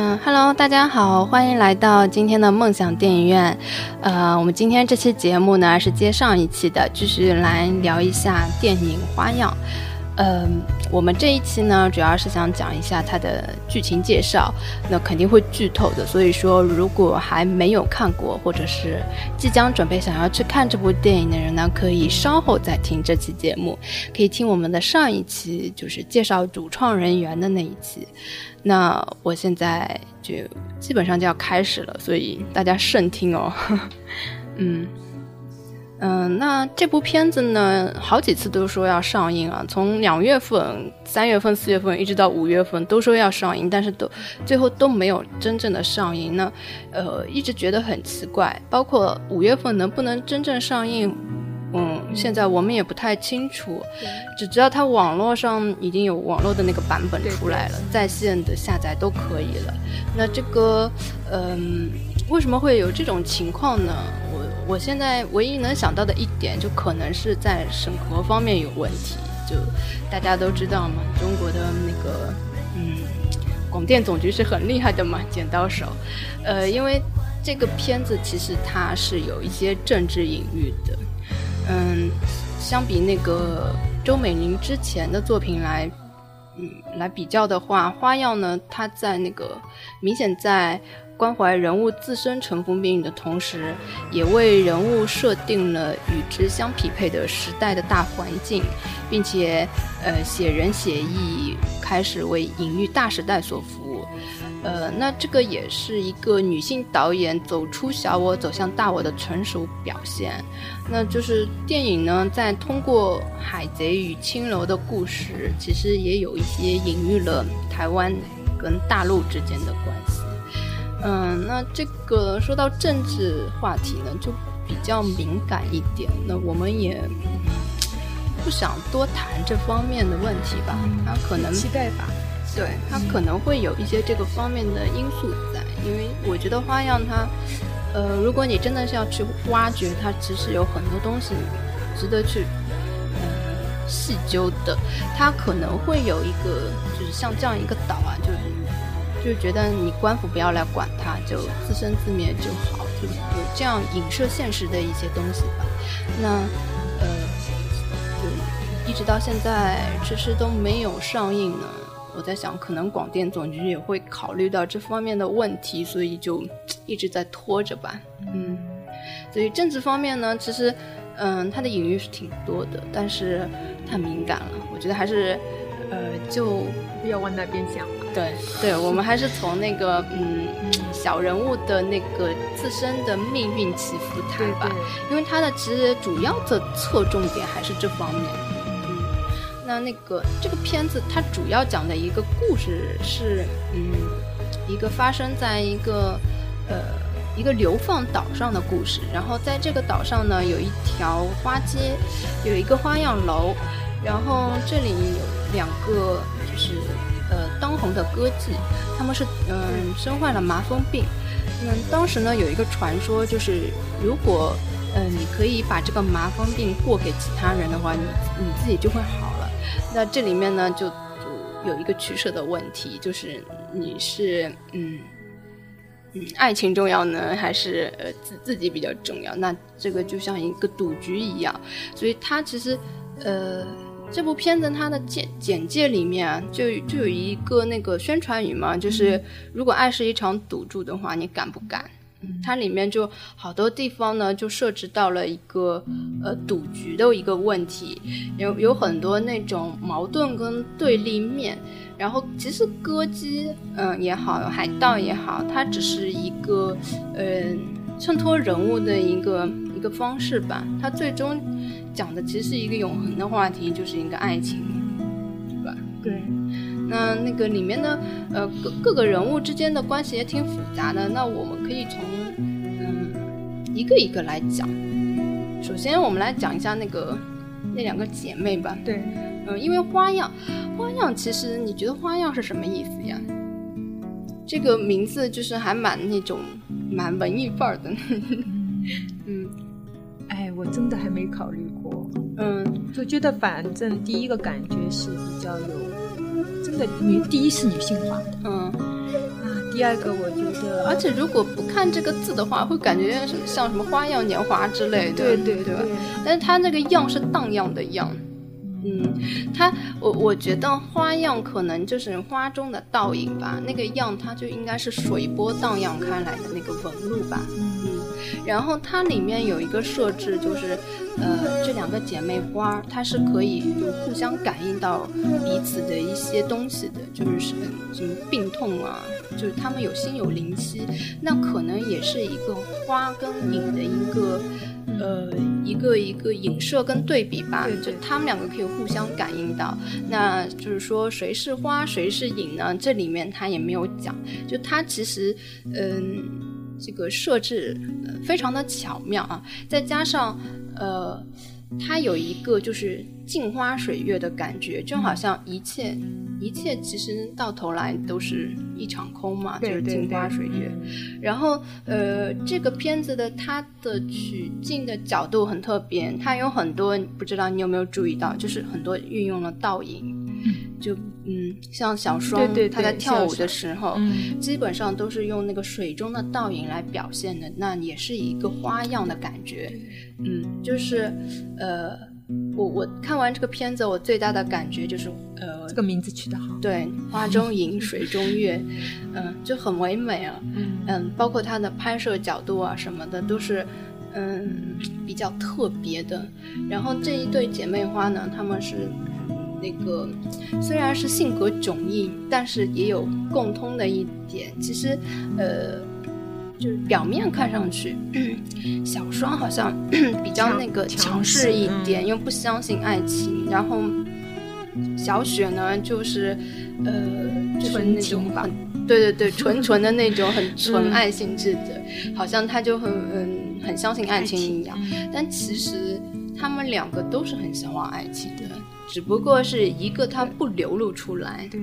嗯，Hello，大家好，欢迎来到今天的梦想电影院。呃，我们今天这期节目呢是接上一期的，继续来聊一下电影《花样》。嗯，我们这一期呢，主要是想讲一下它的剧情介绍，那肯定会剧透的。所以说，如果还没有看过，或者是即将准备想要去看这部电影的人呢，可以稍后再听这期节目，可以听我们的上一期，就是介绍主创人员的那一期。那我现在就基本上就要开始了，所以大家慎听哦。嗯。嗯，那这部片子呢，好几次都说要上映啊，从两月份、三月份、四月份一直到五月份都说要上映，但是都最后都没有真正的上映。呢呃，一直觉得很奇怪，包括五月份能不能真正上映，嗯，现在我们也不太清楚，只知道它网络上已经有网络的那个版本出来了，在线的下载都可以了。那这个，嗯，为什么会有这种情况呢？我。我现在唯一能想到的一点，就可能是在审核方面有问题。就大家都知道嘛，中国的那个嗯，广电总局是很厉害的嘛，剪刀手。呃，因为这个片子其实它是有一些政治隐喻的。嗯，相比那个周美玲之前的作品来，嗯，来比较的话，花样呢，它在那个明显在。关怀人物自身尘封命运的同时，也为人物设定了与之相匹配的时代的大环境，并且，呃，写人写意，开始为隐喻大时代所服务。呃，那这个也是一个女性导演走出小我走向大我的成熟表现。那就是电影呢，在通过海贼与青楼的故事，其实也有一些隐喻了台湾跟大陆之间的关系。嗯，那这个说到政治话题呢，就比较敏感一点。那我们也不想多谈这方面的问题吧。它可能期待吧，对，它可能会有一些这个方面的因素在。因为我觉得花样它，呃，如果你真的是要去挖掘它，其实有很多东西值得去嗯细究的。它可能会有一个，就是像这样一个岛啊，就是。就觉得你官府不要来管他，就自生自灭就好，就有这样影射现实的一些东西吧。那呃，就一直到现在迟迟都没有上映呢。我在想，可能广电总局也会考虑到这方面的问题，所以就一直在拖着吧。嗯，所以政治方面呢，其实嗯，它的隐喻是挺多的，但是太敏感了。我觉得还是呃，就不要往那边想。对对，我们还是从那个嗯小人物的那个自身的命运起伏谈吧，因为他的其实主要的侧重点还是这方面。嗯，那那个这个片子它主要讲的一个故事是嗯一个发生在一个呃一个流放岛上的故事，然后在这个岛上呢有一条花街，有一个花样楼，然后这里有两个就是。呃，当红的歌妓，他们是嗯身患了麻风病。嗯，当时呢有一个传说，就是如果嗯你可以把这个麻风病过给其他人的话，你你自己就会好了。那这里面呢就就有一个取舍的问题，就是你是嗯嗯爱情重要呢，还是呃自自己比较重要？那这个就像一个赌局一样，所以它其实呃。这部片子它的简简介里面啊，就就有一个那个宣传语嘛，就是如果爱是一场赌注的话，你敢不敢？它里面就好多地方呢，就设置到了一个呃赌局的一个问题，有有很多那种矛盾跟对立面。然后其实歌姬嗯也好，海盗也好，它只是一个嗯衬托人物的一个一个方式吧，它最终。讲的其实是一个永恒的话题，就是一个爱情，对吧？对。那那个里面的，呃，各各个人物之间的关系也挺复杂的。那我们可以从嗯一个一个来讲。首先，我们来讲一下那个那两个姐妹吧。对。嗯，因为花样，花样其实你觉得花样是什么意思呀？这个名字就是还蛮那种蛮文艺范儿的。我真的还没考虑过，嗯，就觉得反正第一个感觉是比较有，真的女第一是女性化的，嗯，啊，第第二个我觉得，而且如果不看这个字的话，会感觉像什么花样年华之类的，对对对。但是它那个样是荡漾的漾。嗯，它我我觉得花样可能就是花中的倒影吧，那个样它就应该是水波荡漾开来的那个纹路吧。嗯，然后它里面有一个设置，就是呃这两个姐妹花它是可以就互相感应到彼此的一些东西的，就是什么什么病痛啊，就是他们有心有灵犀，那可能也是一个花跟影的一个。呃，一个一个影射跟对比吧，就他们两个可以互相感应到。那就是说，谁是花，谁是影呢？这里面他也没有讲。就他其实，嗯，这个设置非常的巧妙啊，再加上呃，它有一个就是镜花水月的感觉，就好像一切。一切其实到头来都是一场空嘛，就是镜花水月。然后，呃，这个片子的它的取景的角度很特别，它有很多不知道你有没有注意到，就是很多运用了倒影。就嗯，像小双他在跳舞的时候，基本上都是用那个水中的倒影来表现的，那也是一个花样的感觉。嗯，就是呃。我我看完这个片子，我最大的感觉就是，呃，这个名字取得好，对，花中影，水中月，嗯，就很唯美啊，嗯，包括它的拍摄角度啊什么的，都是，嗯，比较特别的。然后这一对姐妹花呢，她们是那个虽然是性格迥异，但是也有共通的一点，其实，呃。就是表面看上去，小双好像 比较那个强势一点，又不相信爱情。然后小雪呢，就是呃，就是那种很对对对，纯纯的那种很 纯爱性质的，好像他就很嗯很相信爱情一样。但其实他们两个都是很向往爱情的，只不过是一个他不流露出来。对，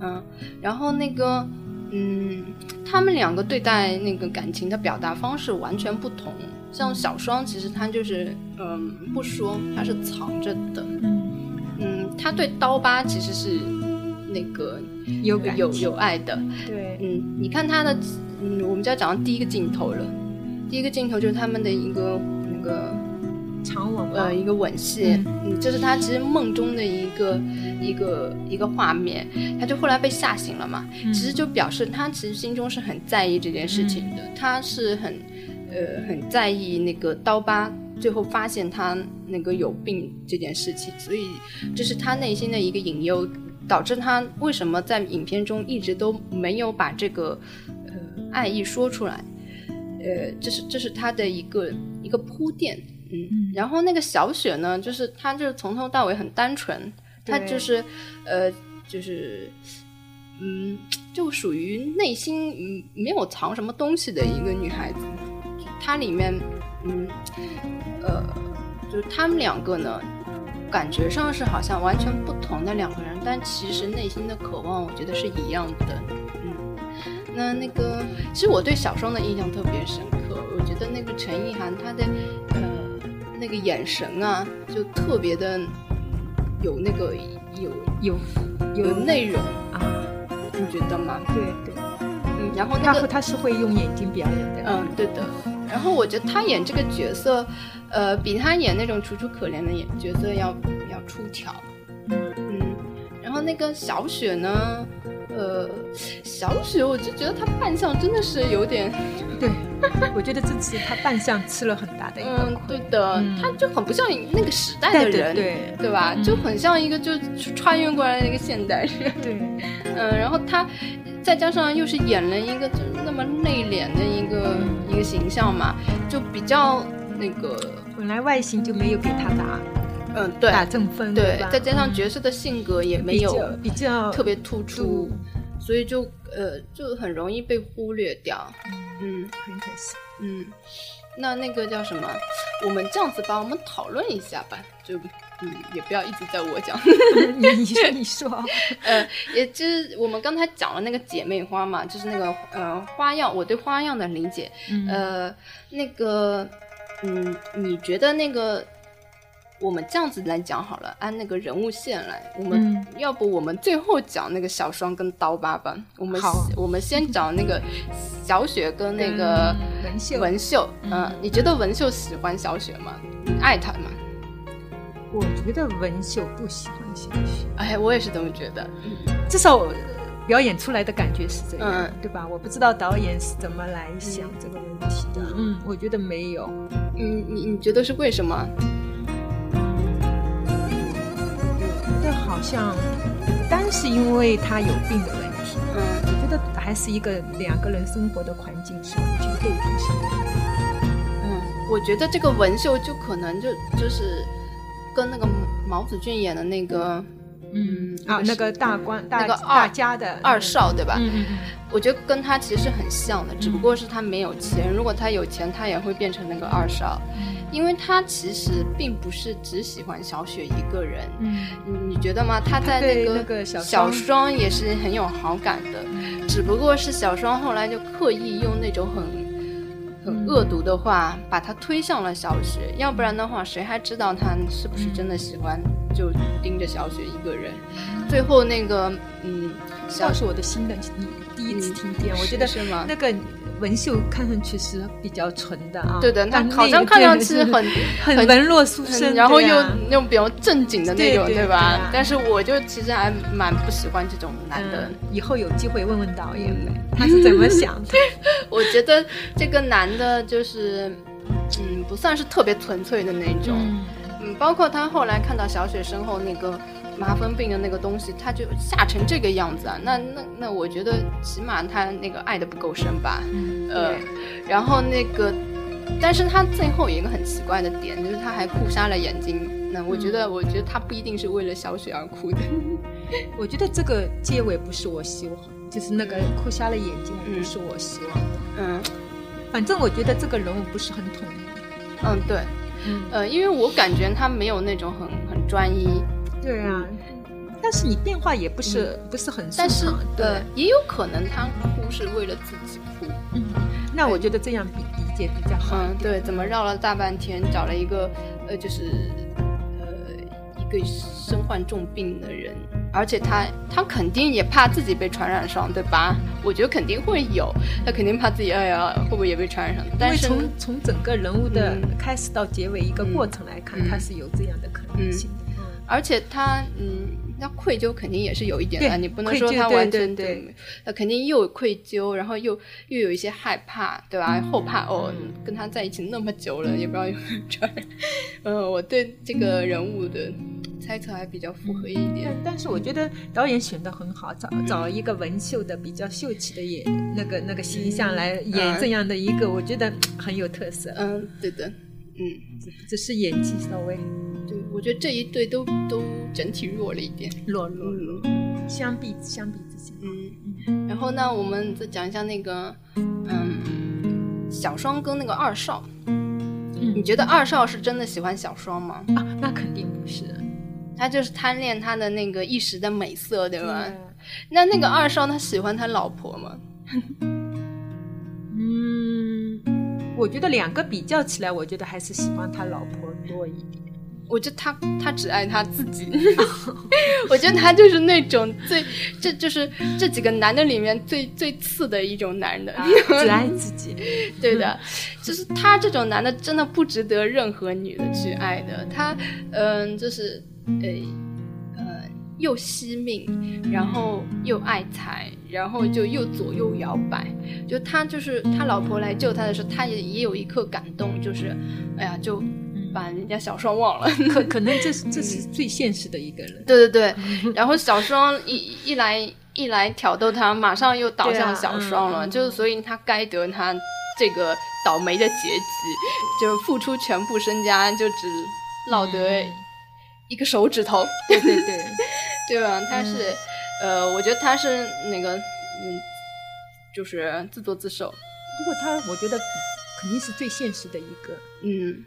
嗯，然后那个。嗯，他们两个对待那个感情的表达方式完全不同。像小双，其实他就是嗯不说，他是藏着的。嗯，他对刀疤其实是那个有有有爱的。对，嗯，你看他的，嗯，我们就要讲到第一个镜头了。第一个镜头就是他们的一个那个。长吻呃，一个吻戏，嗯，这是他其实梦中的一个一个一个画面，他就后来被吓醒了嘛，其实就表示他其实心中是很在意这件事情的，他是很呃很在意那个刀疤最后发现他那个有病这件事情，所以这是他内心的一个隐忧，导致他为什么在影片中一直都没有把这个呃爱意说出来，呃，这是这是他的一个一个铺垫。嗯，然后那个小雪呢，就是她就是从头到尾很单纯，她就是，呃，就是，嗯，就属于内心嗯没有藏什么东西的一个女孩子。她里面，嗯，呃，就是他们两个呢，感觉上是好像完全不同的两个人，但其实内心的渴望，我觉得是一样的。嗯，那那个，其实我对小双的印象特别深刻，我觉得那个陈意涵她的，呃。那个眼神啊，就特别的有那个有有有内容啊，你觉得吗？对对，嗯，然后他他是会用眼睛表演的，嗯，对的。然后我觉得他演这个角色，呃，比他演那种楚楚可怜的演角色要要出挑，嗯。然后那个小雪呢？呃，小雪，我就觉得她扮相真的是有点，对，我觉得这次她扮相吃了很大的一个亏。对的，她就很不像那个时代的人，对对吧？就很像一个就穿越过来的一个现代人。对，嗯，然后她再加上又是演了一个就那么内敛的一个一个形象嘛，就比较那个，本来外形就没有给她打。嗯，对，打正分，对，再加上角色的性格也没有比较特别突出，所以就呃就很容易被忽略掉。嗯，很可惜。嗯，那那个叫什么？我们这样子吧，我们讨论一下吧，就嗯也不要一直在我讲。你你说你说，呃，也就是我们刚才讲了那个姐妹花嘛，就是那个呃花样，我对花样的理解，呃，那个嗯，你觉得那个？我们这样子来讲好了，按那个人物线来，我们要不我们最后讲那个小双跟刀疤吧。我们我们先讲那个小雪跟那个文秀。文秀，嗯，你觉得文秀喜欢小雪吗？爱她吗？我觉得文秀不喜欢小雪。哎，我也是这么觉得。至少表演出来的感觉是这样，对吧？我不知道导演是怎么来想这个问题的。嗯，我觉得没有。嗯，你你觉得是为什么？好像不单是因为他有病的问题，嗯，我觉得还是一个两个人生活的环境是完全不同的。嗯，我觉得这个文秀就可能就就是跟那个毛子俊演的那个，嗯啊，那个大官那个二家的二少对吧？嗯嗯嗯，我觉得跟他其实很像的，只不过是他没有钱。如果他有钱，他也会变成那个二少。因为他其实并不是只喜欢小雪一个人，嗯，你觉得吗？他在那个小双也是很有好感的，只不过是小双后来就刻意用那种很很恶毒的话把他推向了小雪，要不然的话谁还知道他是不是真的喜欢就盯着小雪一个人？最后那个嗯，笑是我的新的你第一次听见，我觉得是吗？那个。文秀看上去是比较纯的啊，对的，他好像看上去很很文弱书生，然后又那种比较正经的那种，对吧？但是我就其实还蛮不喜欢这种男的。以后有机会问问导演呗，他是怎么想的？我觉得这个男的就是，嗯，不算是特别纯粹的那种，嗯，包括他后来看到小雪身后那个。麻风病的那个东西，他就吓成这个样子啊！那那那，我觉得起码他那个爱的不够深吧。呃，然后那个，但是他最后有一个很奇怪的点，就是他还哭瞎了眼睛。那我觉得，我觉得他不一定是为了小雪而哭的。我觉得这个结尾不是我希望，就是那个哭瞎了眼睛不是我希望的。嗯，反正我觉得这个人物不是很统一。嗯，对。嗯，呃，因为我感觉他没有那种很很专一。对啊，但是你变化也不是不是很但是对，也有可能他哭是为了自己哭。嗯，那我觉得这样比理解比较好。嗯，对，怎么绕了大半天找了一个呃，就是呃一个身患重病的人，而且他他肯定也怕自己被传染上，对吧？我觉得肯定会有，他肯定怕自己哎呀会不会也被传染上？但是从从整个人物的开始到结尾一个过程来看，他是有这样的可能性。而且他，嗯，那愧疚肯定也是有一点的，你不能说他完全对，他肯定又有愧疚，然后又又有一些害怕，对吧？后怕哦，跟他在一起那么久了，也不知道有没有传染。嗯，我对这个人物的猜测还比较符合一点。但是我觉得导演选的很好，找找一个文秀的比较秀气的演那个那个形象来演这样的一个，我觉得很有特色。嗯，对的，嗯，只只是演技稍微。我觉得这一对都都整体弱了一点，弱弱弱。相比相比之下，嗯。然后呢，我们再讲一下那个，嗯，小双跟那个二少。嗯，你觉得二少是真的喜欢小双吗？啊，那肯定不是，他就是贪恋他的那个一时的美色，对吧？那那个二少他喜欢他老婆吗？嗯，我觉得两个比较起来，我觉得还是喜欢他老婆多一点。我觉得他他只爱他自己 我觉得他就是那种最这就是这几个男的里面最最次的一种男的，只爱自己。对的，就是他这种男的真的不值得任何女的去爱的。他嗯，就是呃呃又惜命，然后又爱财，然后就又左右摇摆。就他就是他老婆来救他的时候，他也也有一刻感动，就是哎呀就。把人家小双忘了，可 可能这是这是最现实的一个人。对对对，然后小双一一来一来挑逗他，马上又倒向小双了，就是所以他该得他这个倒霉的结局，就是付出全部身家就只落得一个手指头。对对对，对吧？他是呃，我觉得他是那个嗯，就是自作自受。不过他，我觉得肯定是最现实的一个。嗯。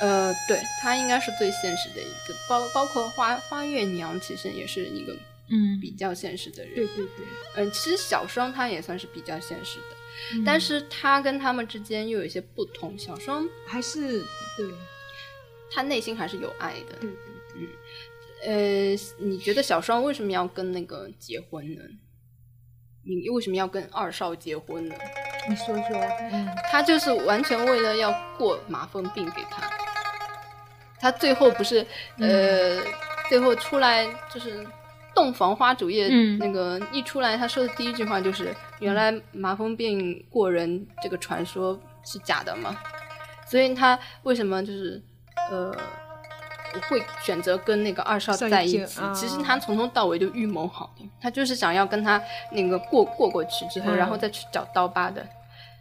呃，对他应该是最现实的一个，包包括花花月娘，其实也是一个嗯比较现实的人。对对对，嗯，其实小双她也算是比较现实的，但是她跟他们之间又有一些不同。小双还是对，他内心还是有爱的。对嗯，呃，你觉得小双为什么要跟那个结婚呢？你为什么要跟二少结婚呢？你说说，嗯，他就是完全为了要过麻风病给他。他最后不是呃，最后出来就是洞房花烛夜，嗯那个一出来，他说的第一句话就是：“原来麻风病过人这个传说是假的吗？”所以他为什么就是呃会选择跟那个二少在一起？在一起啊其实他从头到尾就预谋好的，他就是想要跟他那个过过过去之后，嗯然后再去找刀疤的。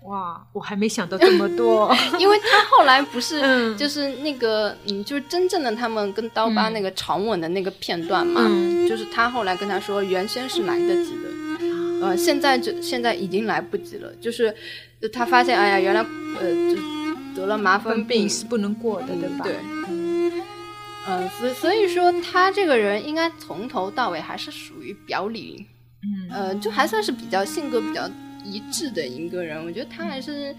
哇，我还没想到这么多。因为他后来不是嗯。就是那个嗯，就是真正的他们跟刀疤那个长吻的那个片段嘛，嗯。就是他后来跟他说，原先是来得及的，呃，现在就现在已经来不及了，就是就他发现，哎呀，原来呃就得了麻风病。病是不能过的，对吧？对，呃，所所以说他这个人应该从头到尾还是属于表里，嗯，呃，就还算是比较性格比较一致的一个人。我觉得他还是，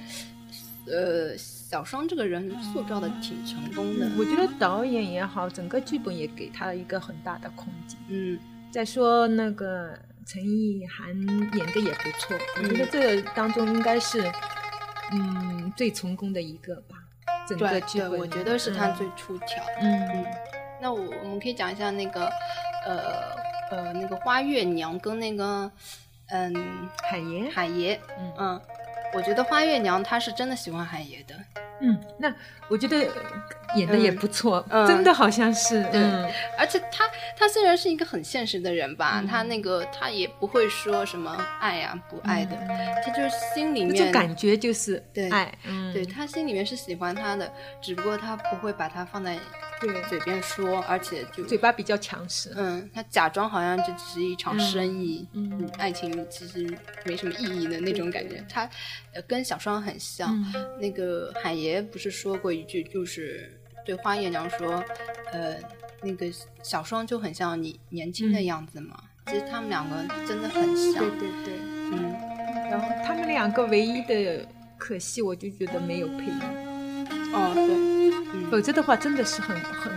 呃，小双这个人塑造的挺成功的。我觉得导演也好，整个剧本也给他一个很大的空间。嗯再说那个陈意涵演的也不错，我觉得这个当中应该是嗯最成功的一个吧。整个对对，剧本，我觉得是他嗯最出挑。嗯那我我们可以讲一下那个，呃呃，那个花月娘跟那个，嗯，海爷，海爷，嗯嗯，我觉得花月娘她是真的喜欢海爷的。嗯，那我觉得演的也不错，嗯真的好像是，对嗯而且他他虽然是一个很现实的人吧，嗯他那个他也不会说什么爱呀、不爱的，他就是心里面就感觉就是对爱，嗯，对他心里面是喜欢他的，只不过他不会把他放在对，嘴边说，而且就嘴巴比较强势，嗯，他假装好像这只是一场生意，嗯嗯爱情其实没什么意义的那种感觉。他呃跟小双很像，嗯那个海爷不是说过一句，就是对花月娘说，呃，那个小双就很像你年轻的样子嘛。其实他们两个真的很像对，对对。嗯，然后他们两个唯一的可惜，我就觉得没有配音，哦对，嗯。否则的话真的是很很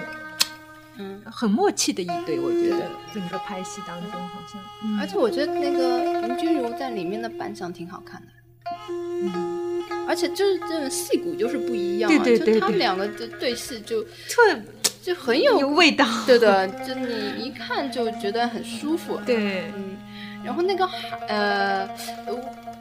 嗯。很默契的一对，我觉得整个拍戏当中好像，嗯。而且我觉得那个林君如在里面的扮相挺好看的，嗯，而且就是这种戏骨就是不一样、啊，对对对就他们两个的对戏就特就很有有味道，对的，就你一看就觉得很舒服。对，嗯，然后那个呃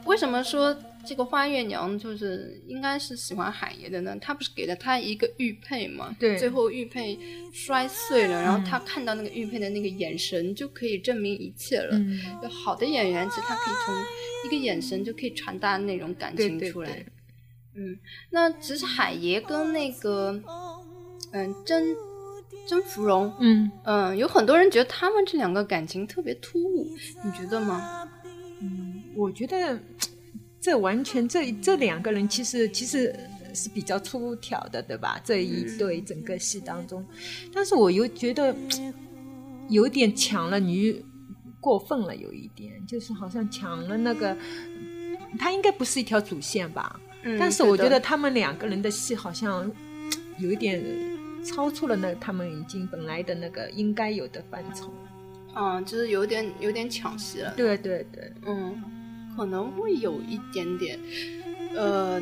为什么说这个花月娘就是应该是喜欢海爷的呢？他不是给了他一个玉佩吗？对最后玉佩摔碎了，然后嗯他看到那个玉佩的那个眼神，就可以证明一切了。嗯，就好的演员，其实他可以从一个眼神就可以传达那种感对对情出来。对，嗯，那其实海爷跟那个嗯甄甄芙蓉，嗯嗯，有很多人觉得他们这两个感情特别突兀，你觉得吗？嗯，我觉得这完全这这两个人其实其实是比较出挑的，对吧？这一对整个戏当中，但是我又觉得有点抢了女，过分了，有一点就是好像抢了那个，他应该不是一条主线吧？嗯但是我觉得他们两个人的戏好像有一点超出了那他们已经本来的那个应该有的范畴。嗯，就是有点有点抢戏了。对对对，嗯，可能会有一点点，呃，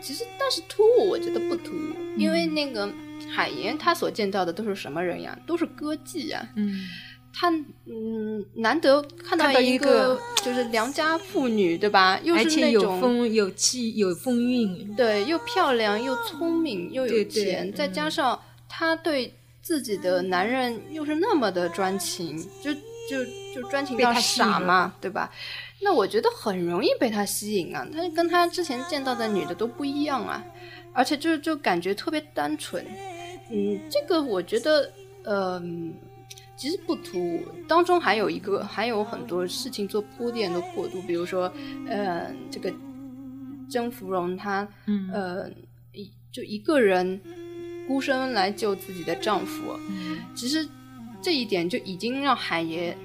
其实但是突兀，我觉得不突兀，因为那个海岩他所见到的都是什么人呀？都是歌妓呀。嗯。他嗯，难得看到一一个个就是良家妇女，对吧？又是而且有那种风有气有风韵，对，又漂亮又聪明又有对对钱，再嗯加上她对自己的男人又是那么的专情，就就就专情到傻嘛，对吧？那我觉得很容易被他吸引啊，他跟他之前见到的女的都不一样啊，而且就就感觉特别单纯。嗯，这个我觉得，呃，其实不突兀，当中还有一个还有很多事情做铺垫的过渡，比如说，呃，这个甄芙蓉她嗯呃，一就一个人孤身来救自己的丈夫，嗯其实这一点就已经让海爷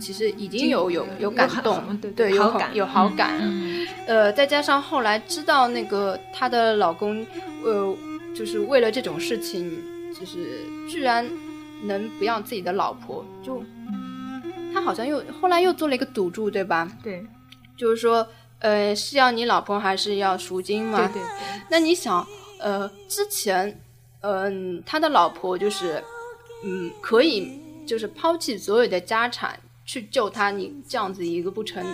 其实已经经有有有感动，对对，有好感有好感。嗯呃，再加上后来知道那个她的老公，呃，就是为了这种事情，就是居然能不要自己的老婆，就他好像又后来又做了一个赌注，对吧？对，就是说，呃，是要你老婆还是要赎金嘛？对对对。那你想，呃，之前，嗯，他的老婆就是，嗯，可以就是抛弃所有的家产去救他，你这样子一个不成，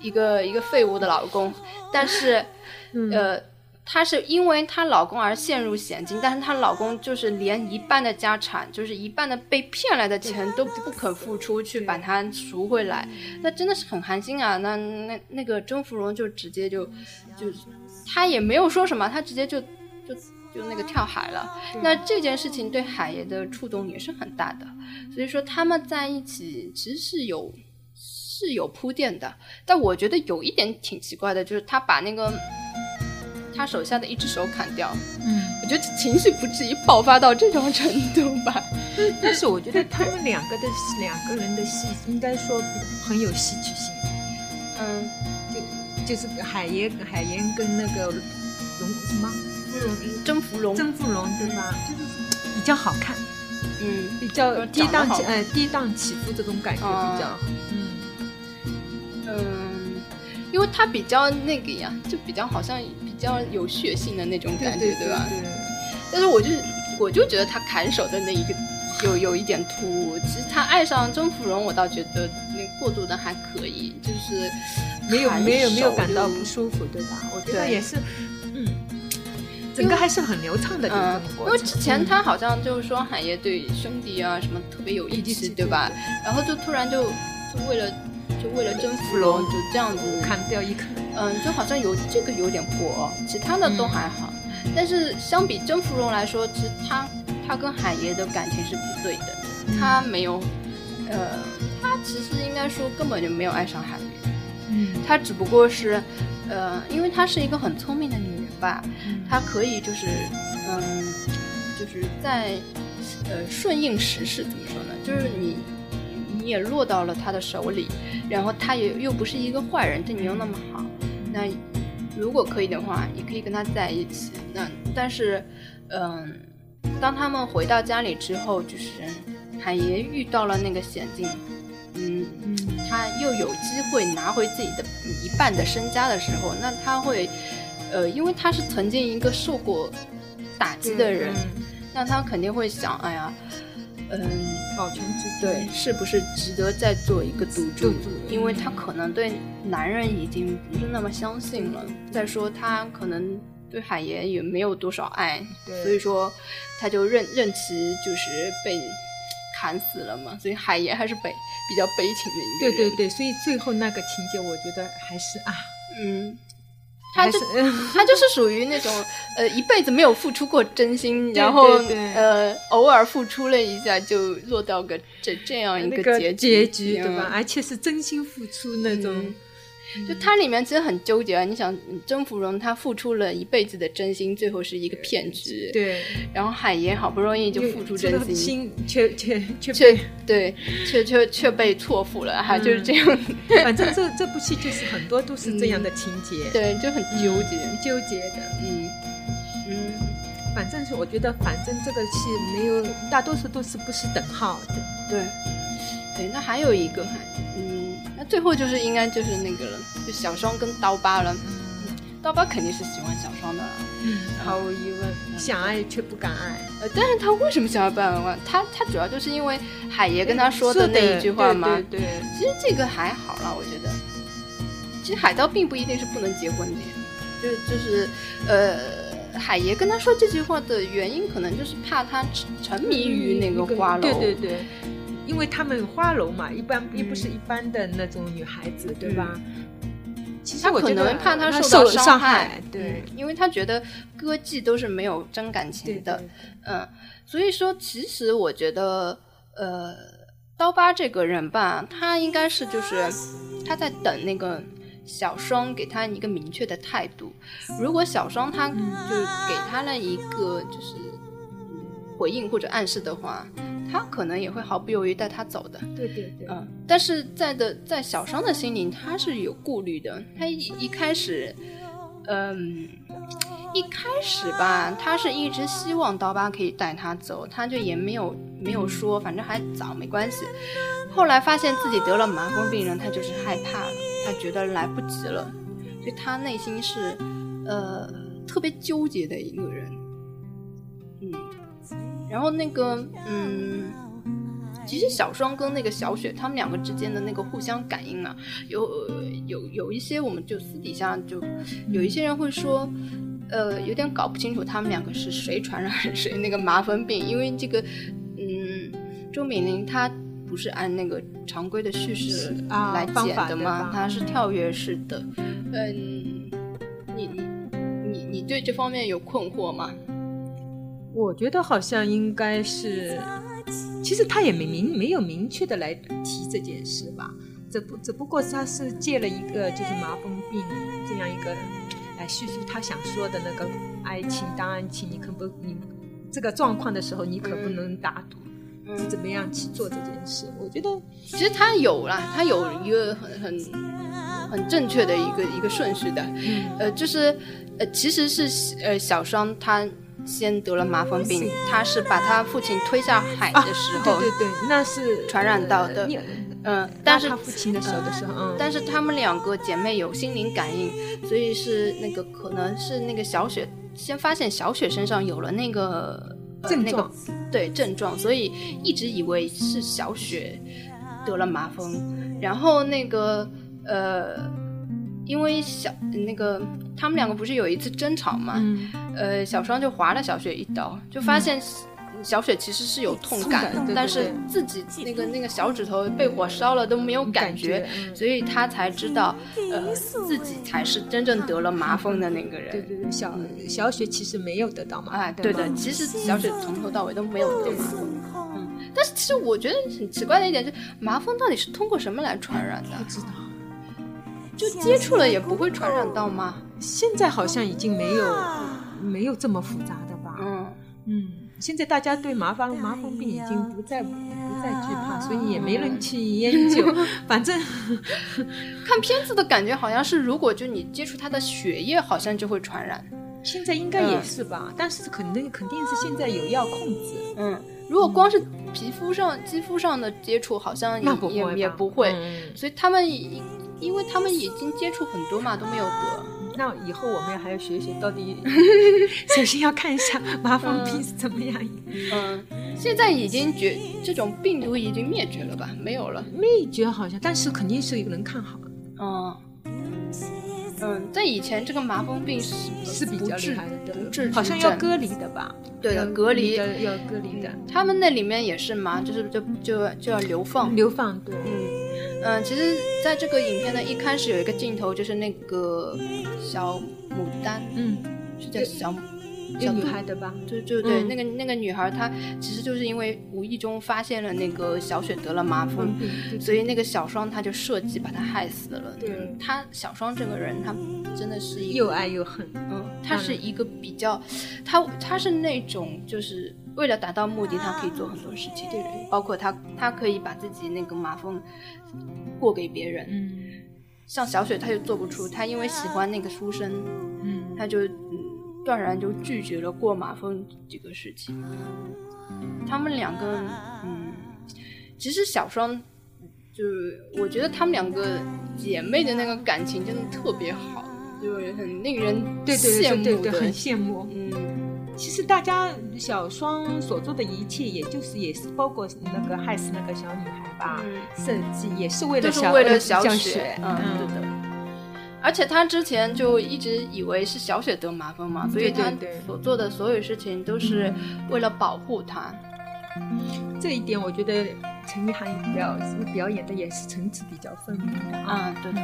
一个一个废物的老公，但是，呃。她是因为她老公而陷入险境，但是她老公就是连一半的家产，就是一半的被骗来的钱都不肯付出去把她赎回来，那真的是很寒心啊！那那那个甄芙蓉就直接就就，她也没有说什么，她直接就就就那个跳海了。那这件事情对海爷的触动也是很大的，所以说他们在一起其实是有是有铺垫的，但我觉得有一点挺奇怪的，就是他把那个。他手下的一只手砍掉，嗯，我觉得情绪不至于爆发到这种程度吧。但是我觉得 他们两个的两个人的戏，应该说很有戏剧性。嗯，就就是海爷海岩跟那个龙什么征芙蓉征芙蓉对吧？就是比较好看，嗯，比较跌宕起呃跌宕起伏这种感觉比较，嗯嗯，因为他比较那个呀，就比较好像。比较有血性的那种感觉，对吧？但是我就我就觉得他砍手的那一个有有一点突兀。其实他爱上甄芙蓉，我倒觉得那过渡的还可以，就是没有没有没有感到不舒服，对吧？我觉得也是，嗯，整个还是很流畅的。嗯，因为之前他好像就是说海爷对兄弟啊什么特别有义气，对吧？然后就突然就就为了就为了甄芙蓉就这样子砍掉一颗。嗯，就好像有这个有点过，其他的都还好。但是相比甄芙蓉来说，其实他他跟海爷的感情是不对的。他没有，呃，他其实应该说根本就没有爱上海爷。嗯，他只不过是，呃，因为她是一个很聪明的女人吧，他可以就是，嗯，就是在，呃，顺应时势，怎么说呢？就是你你也落到了他的手里，然后他也又不是一个坏人，对你又那么好。那如果可以的话，也可以跟他在一起。那但是，嗯，当他们回到家里之后，就是海爷遇到了那个险境，嗯，他又有机会拿回自己的一半的身家的时候，那他会，呃，因为他是曾经一个受过打击的人，那他肯定会想，哎呀。嗯，保全自己对，是不是值得再做一个赌注？因为他可能对男人已经不是那么相信了。再说他可能对海爷也没有多少爱，所以说他就任任其就是被砍死了嘛。所以海爷还是悲比较悲情的一个。对对对，所以最后那个情节，我觉得还是啊，嗯。他就 他就是属于那种呃一辈子没有付出过真心，然后呃偶尔付出了一下就落到个这这样一个结结局对吧？而且是真心付出那种。就它里面其实很纠结啊！你想，甄芙蓉她付出了一辈子的真心，最后是一个骗局。对。然后海爷好不容易就付出真心，心却却却却对，却却却被错付了，还就是这样。反正这这部戏就是很多都是这样的情节，对，就很纠结，纠结的。嗯嗯，反正是我觉得，反正这个戏没有大多数都是不是等号的。对。对，那还有一个，嗯。那最后就是应该就是那个了，就小双跟刀疤了。嗯，刀疤肯定是喜欢小双的，嗯，毫无疑问，想爱却不敢爱。呃，但是他为什么想要办案？他他主要就是因为海爷跟他说的那一句话吗？对对。其实这个还好啦，我觉得。其实海盗并不一定是不能结婚的，就就是呃，海爷跟他说这句话的原因，可能就是怕他沉沉迷于那个花楼。对对对。因为他们花楼嘛，一般又不是一般的那种女孩子，对吧？其实我可能怕他受到伤害，对，因为他觉得歌妓都是没有真感情的，嗯，所以说其实我觉得，呃，刀疤这个人吧，他应该是就是他在等那个小双给他一个明确的态度，如果小双他就是给他了一个就是回应或者暗示的话。他可能也会毫不犹豫带他走的，对对对，嗯，但是在的在小商的心里，他是有顾虑的。他一一开始，嗯，一一开始吧，他是一直希望刀疤可以带他走，他就也没有没有说，反正还早，没关系。后来发现自己得了麻风病人，他就是害怕了，他觉得来不及了，所以他内心是呃特别纠结的一个人。嗯，然后那个嗯。其实小双跟那个小雪他们两个之间的那个互相感应啊，有有有一些我们就私底下就有一些人会说，呃，有点搞不清楚他们两个是谁传染谁那个麻风病，因为这个，嗯，周敏玲她不是按那个常规的叙事来剪的吗？她是跳跃式的，嗯，你你你你对这方面有困惑吗？我觉得好像应该是。其实他也没明没有明确的来提这件事吧，只不只不过他是借了一个就是麻风病这样一个来叙述他想说的那个爱情当爱情，你可不你这个状况的时候你可不能打赌，是怎么样去做这件事？我觉得其实他有了，他有一个很很很正确的一个一个顺序的，呃，就是呃其实是呃小双他。先得了麻风病，他是把他父亲推下海的时候，对对对，那是传染到的。嗯，但是他父亲的手的时候，嗯，但是他们两个姐妹有心灵感应，所以是那个可能是那个小雪先发现小雪身上有了那个症状，对症状，所以一直以为是小雪得了麻风，然后那个呃。因为小那个他们两个不是有一次争吵嘛，呃，小双就划了小雪一刀，就发现小雪其实是有痛感，但是自己那个那个小指头被火烧了都没有感觉，所以他才知道，呃，自己才是真正得了麻风的那个人。对对对，小小雪其实没有得到麻风。哎，对的，其实小雪从头到尾都没有得麻风。嗯，但是其实我觉得很奇怪的一点是，麻风到底是通过什么来传染的？不知道。就接触了也不会传染到吗？现在好像已经没有没有这么复杂的吧？嗯嗯，现在大家对麻风麻风病已经不再不再惧怕，所以也没人去研究。反正 看片子的感觉好像是，如果就你接触他的血液，好像就会传染。现在应该也是吧？但是肯定肯定是现在有药控制。嗯，如果光是皮肤上肌肤上的接触，好像也也不会。所以他们。因为他们已经接触很多嘛，都没有得。那以后我们还要学学，到底 首先要看一下麻风病是怎么样。嗯，现在已经绝这种病毒已经灭绝了吧？没有了，灭绝好像，但是肯定是能看好。嗯嗯，在以前这个麻风病是是比较厉害的，不治好像要隔离的吧？对的，隔离要隔离的。他们那里面也是嘛，就是就就就要流放，流放对。嗯。嗯，其实，在这个影片的一开始有一个镜头，就是那个小牡丹，嗯，是叫小小女孩的吧？对对对，那个那个女孩，她其实就是因为无意中发现了那个小雪得了麻风，所以那个小双她就设计把她害死了。对，她小双这个人，她真的是又爱又恨。嗯，她是一个比较，她她是那种就是为了达到目的，他可以做很多事情，对，包括他，他可以把自己那个马蜂。过给别人，嗯，像小雪，她就做不出，她因为喜欢那个书生，嗯，她就断然就拒绝了过马蜂这个事情。他们两个，嗯，其实小双，就是我觉得他们两个姐妹的那个感情真的特别好，就是很令人羡慕的，很羡慕，嗯。其实大家小双所做的一切，也就是也是包括那个害死那个小女孩吧，设计也是为了小为了小雪，嗯，对的。而且他之前就一直以为是小雪得麻风嘛，所以他所做的所有事情都是为了保护她。这一点我觉得陈意涵表表演的也是层次比较分明的啊，对的。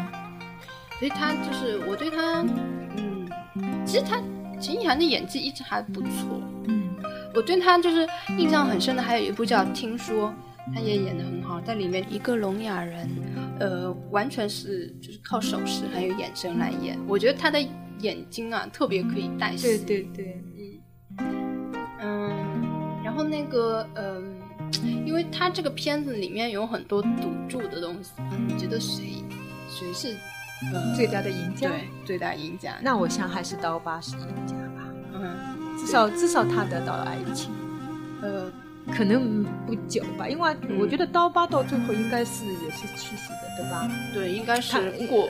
所以他就是我对他，嗯，其实他。秦意涵的演技一直还不错，嗯，我对她就是印象很深的，还有一部叫《听说》，她也演的很好，在里面一个聋哑人，呃，完全是就是靠手势还有眼神来演，我觉得他的眼睛啊特别可以带戏，对对对，嗯。嗯，然后那个嗯，因为他这个片子里面有很多赌注的东西，你觉得谁谁是？最大的赢家，对，最大赢家。那我想还是刀疤是赢家吧。嗯，至少至少他得到了爱情。呃，可能不久吧，因为我觉得刀疤到最后应该是也是去世的，对吧？对，应该是过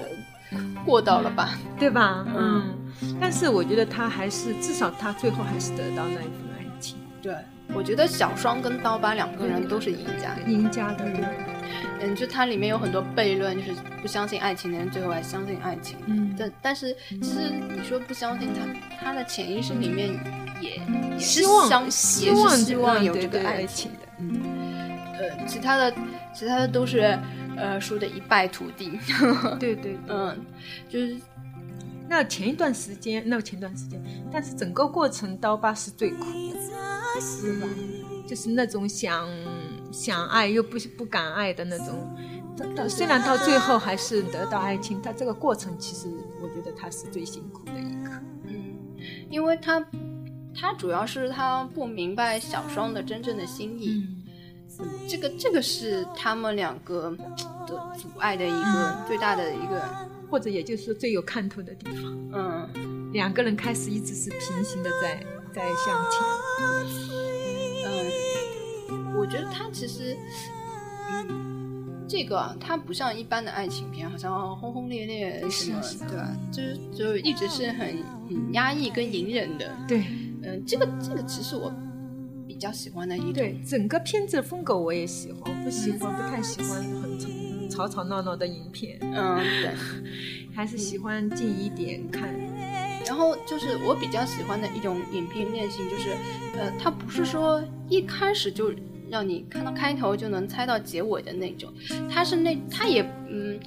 过到了吧？对吧？嗯嗯。但是我觉得他还是至少他最后还是得到那一份爱情，对，我觉得小双跟刀疤两个人都是赢家。赢家的。对嗯，就它里面有很多悖论，就是不相信爱情的人最后还相信爱情。嗯，但但是其实你说不相信他，他的潜意识里面也也是希望相希望也是希望有这个爱爱情的。嗯，呃，其他的其他的都是呃输的一败涂地。对对，嗯，就是那前一段时间，那前段时间，但是整个过程刀疤是最苦的，对吧？就是那种想想爱又不不敢爱的那种。他他虽然到最后还是得到爱情，他这个过程其实我觉得他是最辛苦的一个。嗯，因为他他主要是他不明白小双的真正的心意。嗯，这个这个是他们两个的阻碍的一个最大的一个，或者也就是说最有看头的地方。嗯两个人开始一直是平行的在在向前。嗯，我觉得他其实，嗯，这个啊它不像一般的爱情片，好像轰轰烈烈什么是是，对吧？就是就一直是很很压抑跟隐忍的。对嗯，这个这个其实我比较喜欢的。对，整个片子的风格我也喜欢，我不喜欢不太喜欢很吵吵闹闹的影片，嗯，对。还是喜欢近一点看。然后就是我比较喜欢的一种影片类型，就是，呃，它不是说一开始就让你看到开头就能猜到结尾的那种，它是那它也嗯，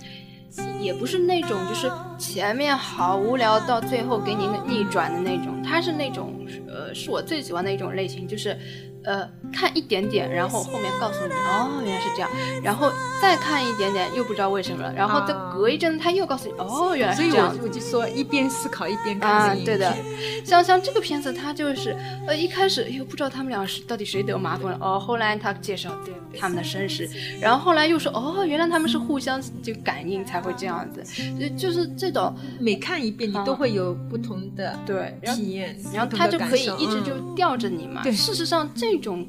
也不是那种就是前面好无聊到最后给你一个逆转的那种，它是那种呃是我最喜欢的一种类型，就是。呃，看一点点，然后后面告诉你，哦，原来是这样，然后再看一点点，又不知道为什么了，然后再隔一阵，他又告诉你，哦，原来是这样。我我就说一边思考一边看对的，像像这个片子，它就是呃一开始又不知道他们俩是到底谁得麻烦了。哦，后来他介绍他们的身世，然后后来又说哦，原来他们是互相就感应才会这样子，就就是这种每看一遍你都会有不同的对，体验，然后他就可以一直就嗯吊着你嘛。对。事实上这种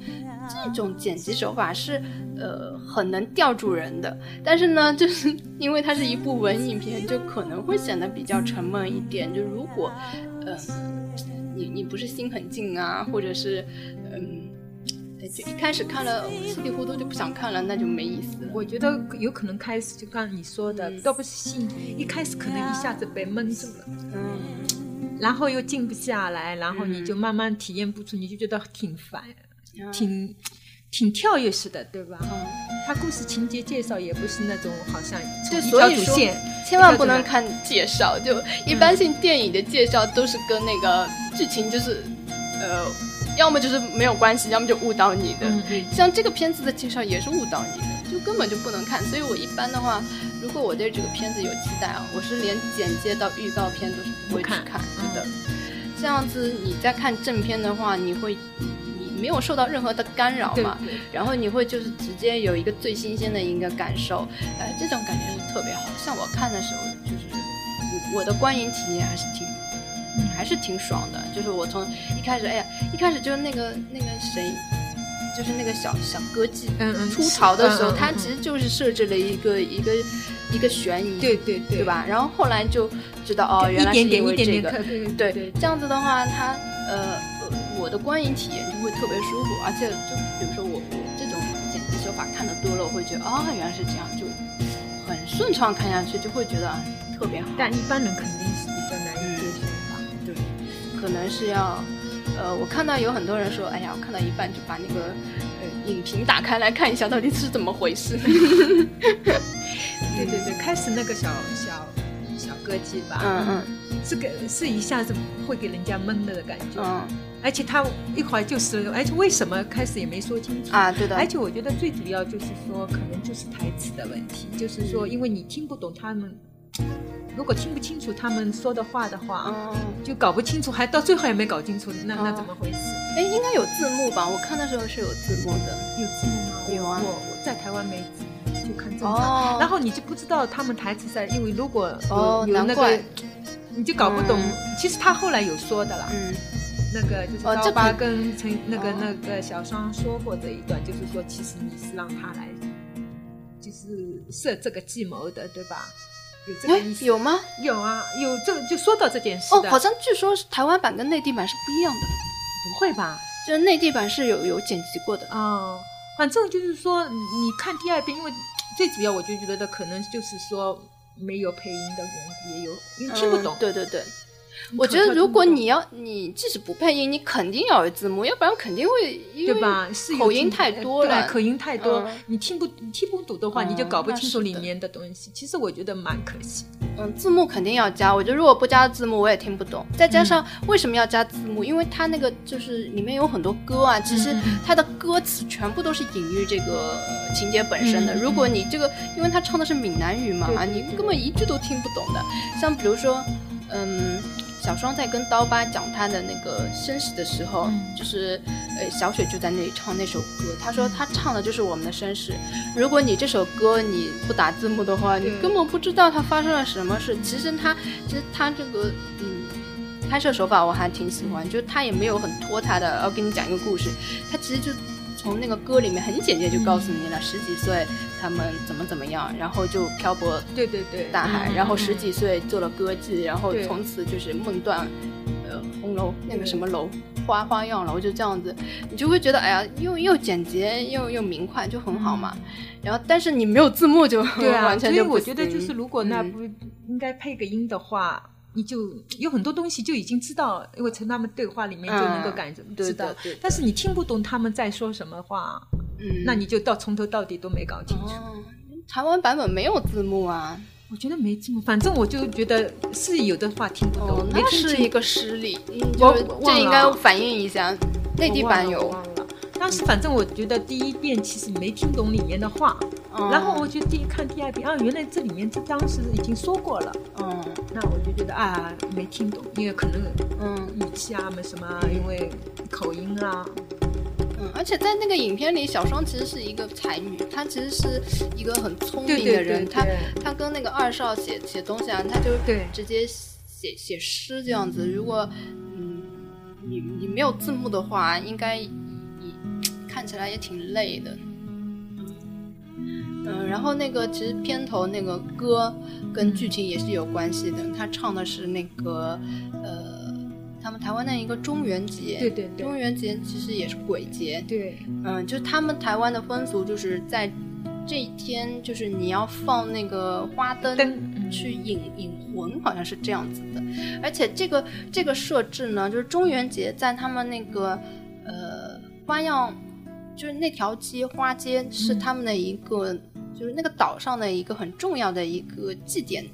这种剪辑手法是呃很能吊住人的，但是呢，就是因为它是一部文艺片，就可能会显得比较沉闷一点。就如果呃你你不是心很静啊，或者是嗯。就一开始看了稀里糊涂就不想看了，那就没意思了。我觉得有可能开始就刚刚你说的，嗯都不是心，一开始可能一下子被闷住了，嗯，然后又静不下来，然后你嗯就慢慢体验不出，你就觉得挺烦，嗯挺挺跳跃式的，对吧？嗯它故事情节介绍也不是那种好像一所以说条主线，千万不能看介绍，就一般性电影的介绍都是跟那个剧情就是，呃，要么就是没有关系，要么就误导你的。像这个片子的介绍也是误导你的，就根本就不能看。所以我一般的话，如果我对这个片子有期待啊，我是连简介到预告片都是不会去看的。这样子你在看正片的话，你会你没有受到任何的干扰嘛？对然后你会就是直接有一个最新鲜的一个感受，呃，这种感觉是特别好。像我看的时候，就是我我的观影体验还是挺，还是挺爽的。就是我从一开始，哎呀，一开始就是那个那个谁，就是那个小小歌姬，嗯嗯出逃的时候，嗯嗯嗯他其实就是设置了一个一个一个悬疑，对对对对吧？然后后来就知道哦，原来是因为这个对对对这样子的话，它呃呃我的观影体验就会特别舒服，而且就比如说我我这种剪辑手法看的多了，我会觉得啊、原来是这样，就很顺畅看下去，就会觉得啊特别好。但一般人肯定是比较难以接受吧。对，可能是要呃，我看到有很多人说，哎呀，我看到一半就把那个呃影评打开来看一下，到底是怎么回事。对对对，开始那个小小小歌姬吧，嗯嗯这个是一下子会给人家闷了的感觉，嗯而且他一会儿就是，而且为什么开始也没说清楚。啊，对的，而且我觉得最主要就是说，可能就是台词的问题，就是说，因为你听不懂他们，如果听不清楚他们说的话的话，嗯，就搞不清楚，还到最后也没搞清楚，那那哦怎么回事？哎，应该有字幕吧？我看的时候是有字幕的。有字幕吗？有啊我我在台湾没字幕，就看正常。哦然后你就不知道他们台词在，因为如果有哦有那个，你就搞不懂。嗯其实他后来有说的啦，嗯那个就是刀疤跟陈那个哦那个小双说过这一段，就是说其实你是让他来，就是设这个计谋的，对吧？有这个哎意思？有吗？有啊，有这个就说到这件事哦，的，好像据说是台湾版跟内地版是不一样的，不会吧？就是内地版是有有剪辑过的。哦，反正就是说，你看第二遍，因为最主要我就觉得可能就是说没有配音的缘故，也有因为听不懂。对对对，我觉得如果你要你即使不配音，你肯定要有字幕，要不然肯定会因为对吧？是口音太多了对口音太多，嗯你听不你听不懂的话，嗯你就搞不清楚里面的东西。其实我觉得蛮可惜。嗯，字幕肯定要加。我觉得如果不加字幕，我也听不懂。再加上嗯为什么要加字幕？因为它那个就是里面有很多歌啊，其实它的歌词全部都是隐喻这个呃情节本身的。如果你这个，因为他唱的是闽南语嘛对，对你根本一句都听不懂的。像比如说，嗯。小双在跟刀疤讲他的那个身世的时候，嗯就是呃小雪就在那里唱那首歌，他说他唱的就是我们的身世。如果你这首歌你不打字幕的话，你根本不知道它发生了什么事。其实他其实他这个嗯拍摄手法我还挺喜欢，就是他也没有很拖沓的要跟你讲一个故事，他其实就从那个歌里面很简洁就告诉你了，十几岁他们怎么怎么样，然后就漂泊对对对，大海，嗯然后嗯十几岁做了歌妓，然后从此就是梦断，呃，红楼那个什么楼，花花样楼，就这样子，你就会觉得哎呀，又又简洁又又明快，就很好嘛。然后，但是你没有字幕就对啊，完全就不所以我觉得就是如果那嗯不应该配个音的话。你就有很多东西就已经知道，因为从他们对话里面就能够嗯感知道。但是你听不懂他们在说什么话，嗯，那你就到从头到底都没搞清楚。哦，台湾版本没有字幕啊，我觉得没这么，反正我就觉得是有的话听不懂，哦，那是一个失礼，嗯，我就是这应该反映一下，内地版有。我，忘了。我忘了。当时反正我觉得第一遍其实没听懂里面的话，嗯。然后我就第一看第二遍啊，原来这里面这当时已经说过了，嗯。那我就觉得啊没听懂，因为可能嗯语气啊没什么啊，因为口音啊，嗯，而且在那个影片里，小双其实是一个才女，她其实是一个很聪明的人，她对对她跟那个二少写写东西啊，她就对。直接写写诗这样子。如果嗯你你没有字幕的话，应该你看起来也挺累的。嗯，然后那个其实片头那个歌跟剧情也是有关系的，他唱的是那个呃，他们台湾的一个中元节，对对对中元节其实也是鬼节，对。嗯，就他们台湾的风俗就是在这一天，就是你要放那个花灯去引引魂，好像是这样子的。而且这个这个设置呢，就是中元节在他们那个呃花样，就是那条街花街是嗯。他们的一个，就是那个岛上的一个很重要的一个祭典。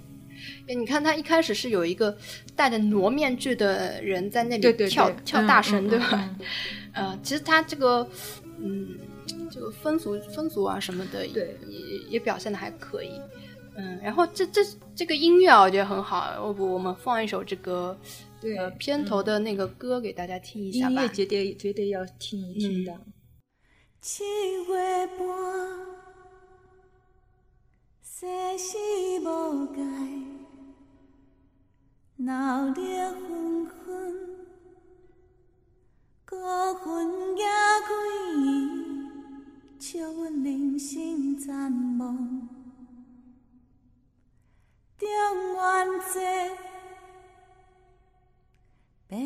哎，你看他一开始是有一个戴着挪面具的人在那里对对对跳跳大嗯神，嗯对吧？嗯 呃，其实他这个，嗯，这个风俗风俗啊什么的，对也也表现的还可以。嗯，然后这这这个音乐啊，我觉得很好，要不我们放一首这个对呃片头的那个歌给大家听一下吧音乐。绝对绝对要听一听的。七月半，世事无解，闹热纷纷，孤魂野鬼，笑阮人生残梦。中元节，白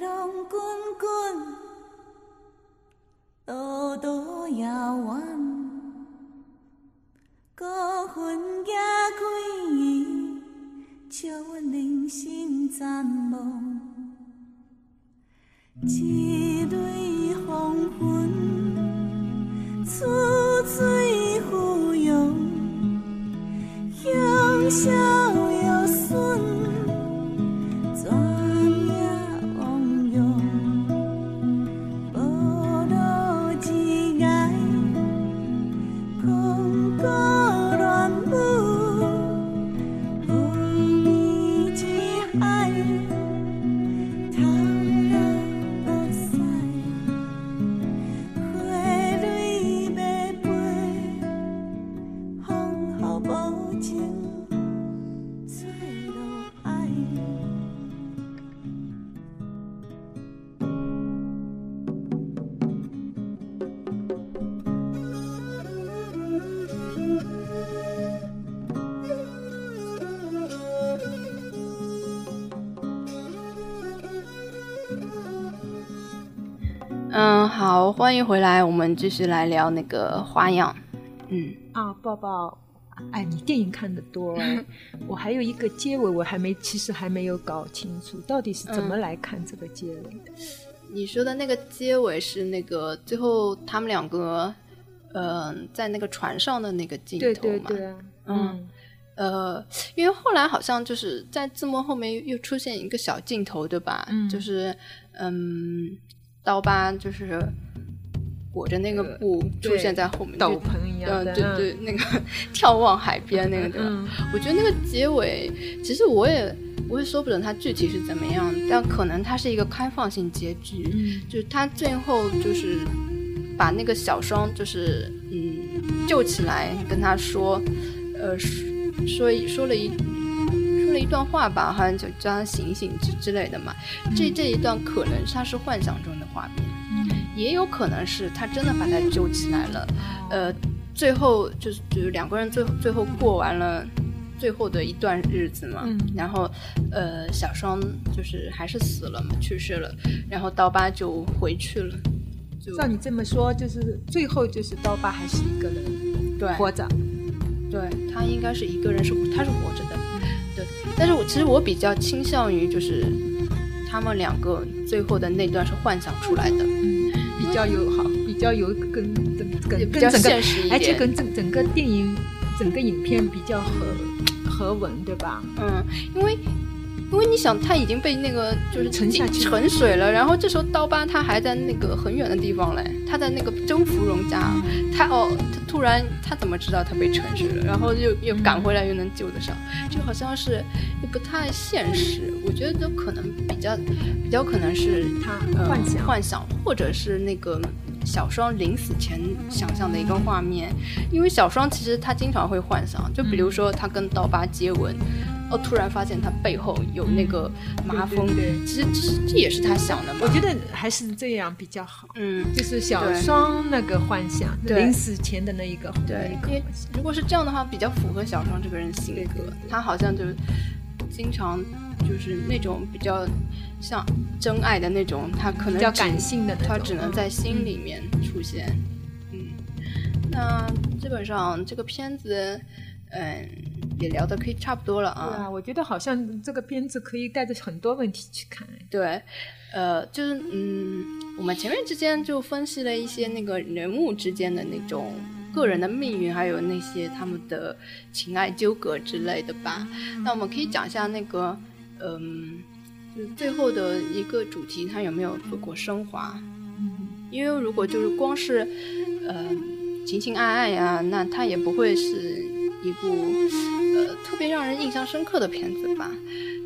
龙滚滚。路途遥远，孤魂野鬼，笑我人生残梦。一蕊黄昏，出水芙蓉，香消药顺，好，欢迎回来，我们继续来聊那个花样。嗯，啊，抱抱，哎，你电影看的多哎，我还有一个结尾，我还没，其实还没有搞清楚，到底是怎么来看这个结尾。你说的那个结尾是那个最后他们两个，嗯、在那个船上的那个镜头对嘛？对对啊，嗯呃，因为后来好像就是在字幕后面又出现一个小镜头，对吧？嗯就是嗯，刀疤就是裹着那个布出现在后面，斗就篷一样对对，那个 眺望海边那个地方，嗯。我觉得那个结尾，其实我也我也说不准它具体是怎么样，但可能它是一个开放性结局，嗯。就是他最后就是把那个小双就是嗯救起来，跟他说，呃说说了一说了一段话吧，好像就叫他醒醒之之类的嘛。这这一段可能他是幻想中的画面，嗯也有可能是他真的把他救起来了。呃，最后就是就是两个人最后最后过完了最后的一段日子嘛，嗯。然后呃小双就是还是死了嘛，去世了，然后刀疤就回去了，就照你这么说，就是最后就是刀疤还是一个人对。活着，对他应该是一个人是他是活着的，对，但是我其实我比较倾向于就是他们两个最后的那段是幻想出来的，嗯，比较有好，比较有跟跟跟整个而且跟整整个电影、整个影片比较合合文，对吧？嗯，因为因为你想，他已经被那个就是沉下去沉水了，然后这时候刀疤他还在那个很远的地方嘞，他在那个征芙蓉家，他哦，他突然他怎么知道他被沉水了？然后又又赶回来又能救得上，就好像是也不太现实。我觉得都可能比较比较可能是他呃幻想幻想，或者是那个小双临死前想象的一个画面。因为小双其实他经常会幻想，就比如说他跟刀疤接吻，哦，突然发现他背后有那个麻风，对对对其实这是这也是他想的嘛。我觉得还是这样比较好。嗯，就是小双那个幻想，对临死前的那一个对因为。如果是这样的话，比较符合小双这个人性格对对对，他好像就经常就是那种比较像真爱的那种，他可能只比较感性的那种，它只能在心嗯里面出现。嗯，那基本上这个片子，嗯，也聊得可以差不多了啊。对啊，我觉得好像这个片子可以带着很多问题去看。对，呃，就是嗯，我们前面之间就分析了一些那个人物之间的那种个人的命运，还有那些他们的情爱纠葛之类的吧。那我们可以讲一下那个，嗯，就是最后的一个主题，它有没有做过升华？因为如果就是光是，呃，情情爱爱呀、那它也不会是一部呃特别让人印象深刻的片子吧。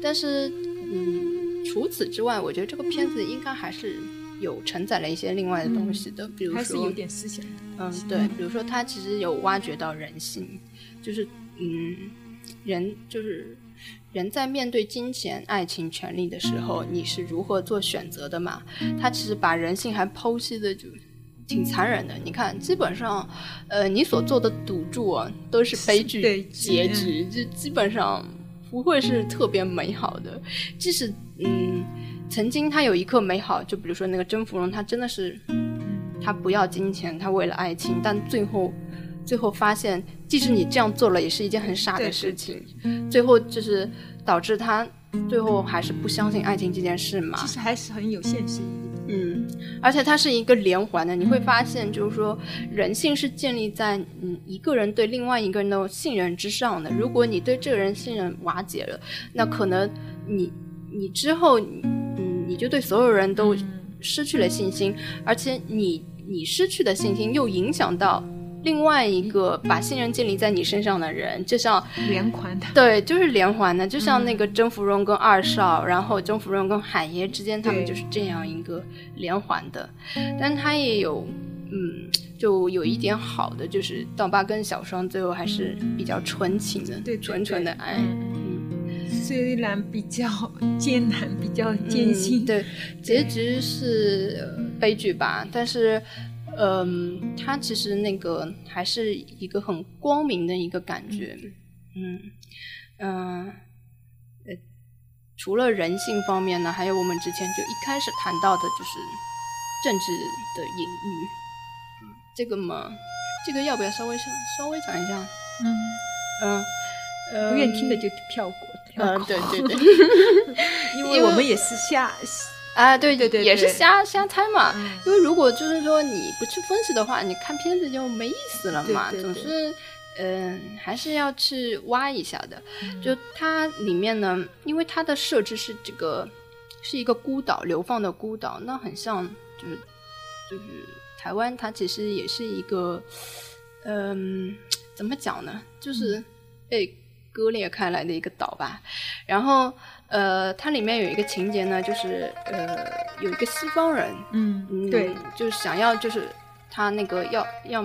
但是，嗯，除此之外，我觉得这个片子应该还是有承载了一些另外的东西的，比如说还是有点思想。嗯，对，比如说他其实有挖掘到人性，就是嗯，人就是人在面对金钱、爱情、权利的时候，你是如何做选择的嘛？他其实把人性还剖析的就挺残忍的。你看，基本上，呃，你所做的赌注啊，都是悲剧对结局，就基本上不会是特别美好的。即使嗯，曾经他有一刻美好，就比如说那个甄芙蓉，她真的是。他不要金钱，他为了爱情，但最后，最后发现，即使你这样做了，也是一件很傻的事情。最后就是导致他最后还是不相信爱情这件事嘛。其实还是很有现实意义的。嗯，而且它是一个连环的，你会发现，就是说人性是建立在嗯一个人对另外一个人的信任之上的。如果你对这个人信任瓦解了，那可能你你之后嗯你就对所有人都失去了信心，而且你你失去的信心又影响到另外一个把信任建立在你身上的人，就像连环的，对，就是连环的，就像那个甄芙蓉跟二少，然后甄芙蓉跟海爷之间，他们就是这样一个连环的。但他也有，嗯，就有一点好的，就是道疤跟小双最后还是比较纯情的，对对纯纯的爱。嗯，虽然比较艰难，比较艰辛，嗯对，结局是呃悲剧吧，但是。嗯，他其实那个还是一个很光明的一个感觉，嗯嗯呃，除了人性方面呢，还有我们之前就一开始谈到的，就是政治的隐喻。嗯，这个嘛，这个要不要稍微稍稍微讲一下？嗯，嗯，呃，不愿听的就跳过。跳嗯，对对对，因为我们也是下，啊，对对对也是瞎瞎猜嘛。嗯因为如果就是说你不去分析的话，你看片子就没意思了嘛。总是，嗯、还是要去挖一下的。嗯就它里面呢，因为它的设置是这个是一个孤岛，流放的孤岛，那很像就是就是台湾，它其实也是一个，嗯、怎么讲呢？就是被割裂开来的一个岛吧。然后，呃，它里面有一个情节呢，就是呃，有一个西方人，嗯嗯，对，就是想要就是他那个要要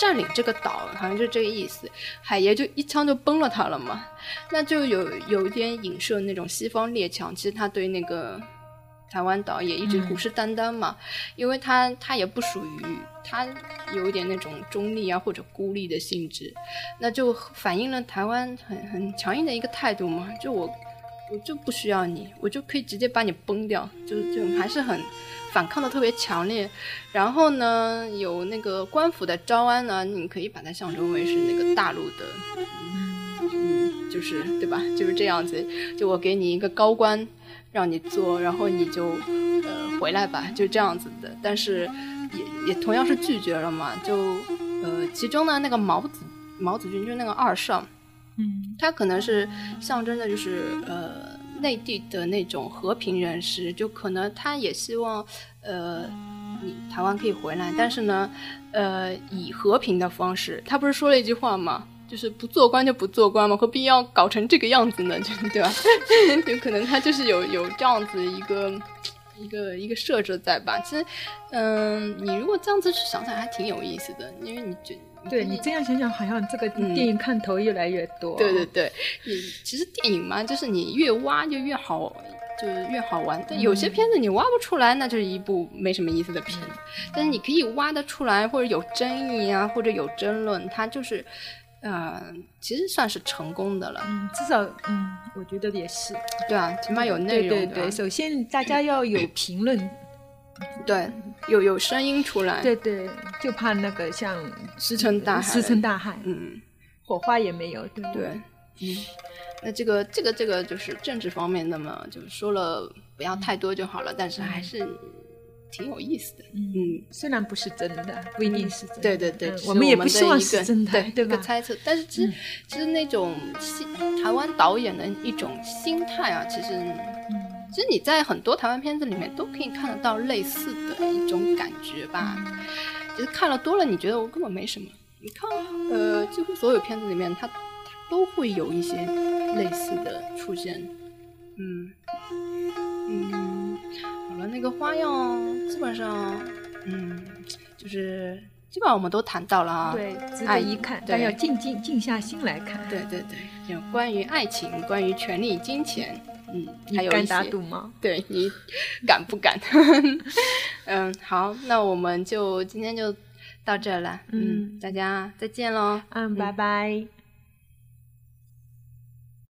占领这个岛，好像就是这个意思。海爷就一枪就崩了他了嘛，那就有有一点影射那种西方列强，其实他对那个台湾岛也一直虎视眈眈嘛，因为他他也不属于他有一点那种中立啊或者孤立的性质，那就反映了台湾很很强硬的一个态度嘛，就我。我就不需要你，我就可以直接把你崩掉，就就还是很反抗的特别强烈。然后呢，有那个官府的招安呢，你可以把它象征为是那个大陆的，嗯，就是对吧？就是这样子，就我给你一个高官让你做，然后你就呃回来吧，就这样子的。但是也也同样是拒绝了嘛，就呃其中呢那个毛子毛子军就是那个二上。嗯他可能是象征的，就是呃内地的那种和平人士，就可能他也希望呃你台湾可以回来，但是呢，呃以和平的方式。他不是说了一句话吗？就是不做官就不做官嘛，何必要搞成这个样子呢？就对吧？有可能他就是有有这样子一个一个一个设置在吧。其实，嗯、你如果这样子去想想，还挺有意思的，因为你觉对你这样想想，好像这个嗯电影看头越来越多。对对对，你其实电影嘛，就是你越挖就越好，就是越好玩。但有些片子你挖不出来，那就是一部没什么意思的片子。但是你可以挖得出来，或者有争议啊，或者有争论，它就是，呃，其实算是成功的了。嗯，至少嗯，我觉得也是。对啊，起码有内容。对对对对，首先大家要有评论，对，有有声音出来。对对，就怕那个像石沉大海。石沉大海，嗯，火花也没有，对不对，嗯，那这个这个这个就是政治方面的嘛，就是说了不要太多就好了，但是还是挺有意思的。嗯，虽然不是真的，不一定是真的。对对对，我们也不的希望是真的，对对吧？猜测。但是其实、其实那种心台湾导演的一种心态啊，其实嗯其实你在很多台湾片子里面都可以看得到类似的一种感觉吧。就是看了多了，你觉得我根本没什么。你看，呃，几乎所有片子里面，它它都会有一些类似的出现。嗯嗯，好了，那个花样基本上，嗯，就是基本上我们都谈到了啊。对，值爱得一看，对但要静静静下心来看。对对对，有关于爱情，关于权力、金钱，嗯，还有敢打些赌吗？对你敢不敢？嗯，好，那我们就今天就到这了。嗯，嗯大家再见喽。嗯，拜拜。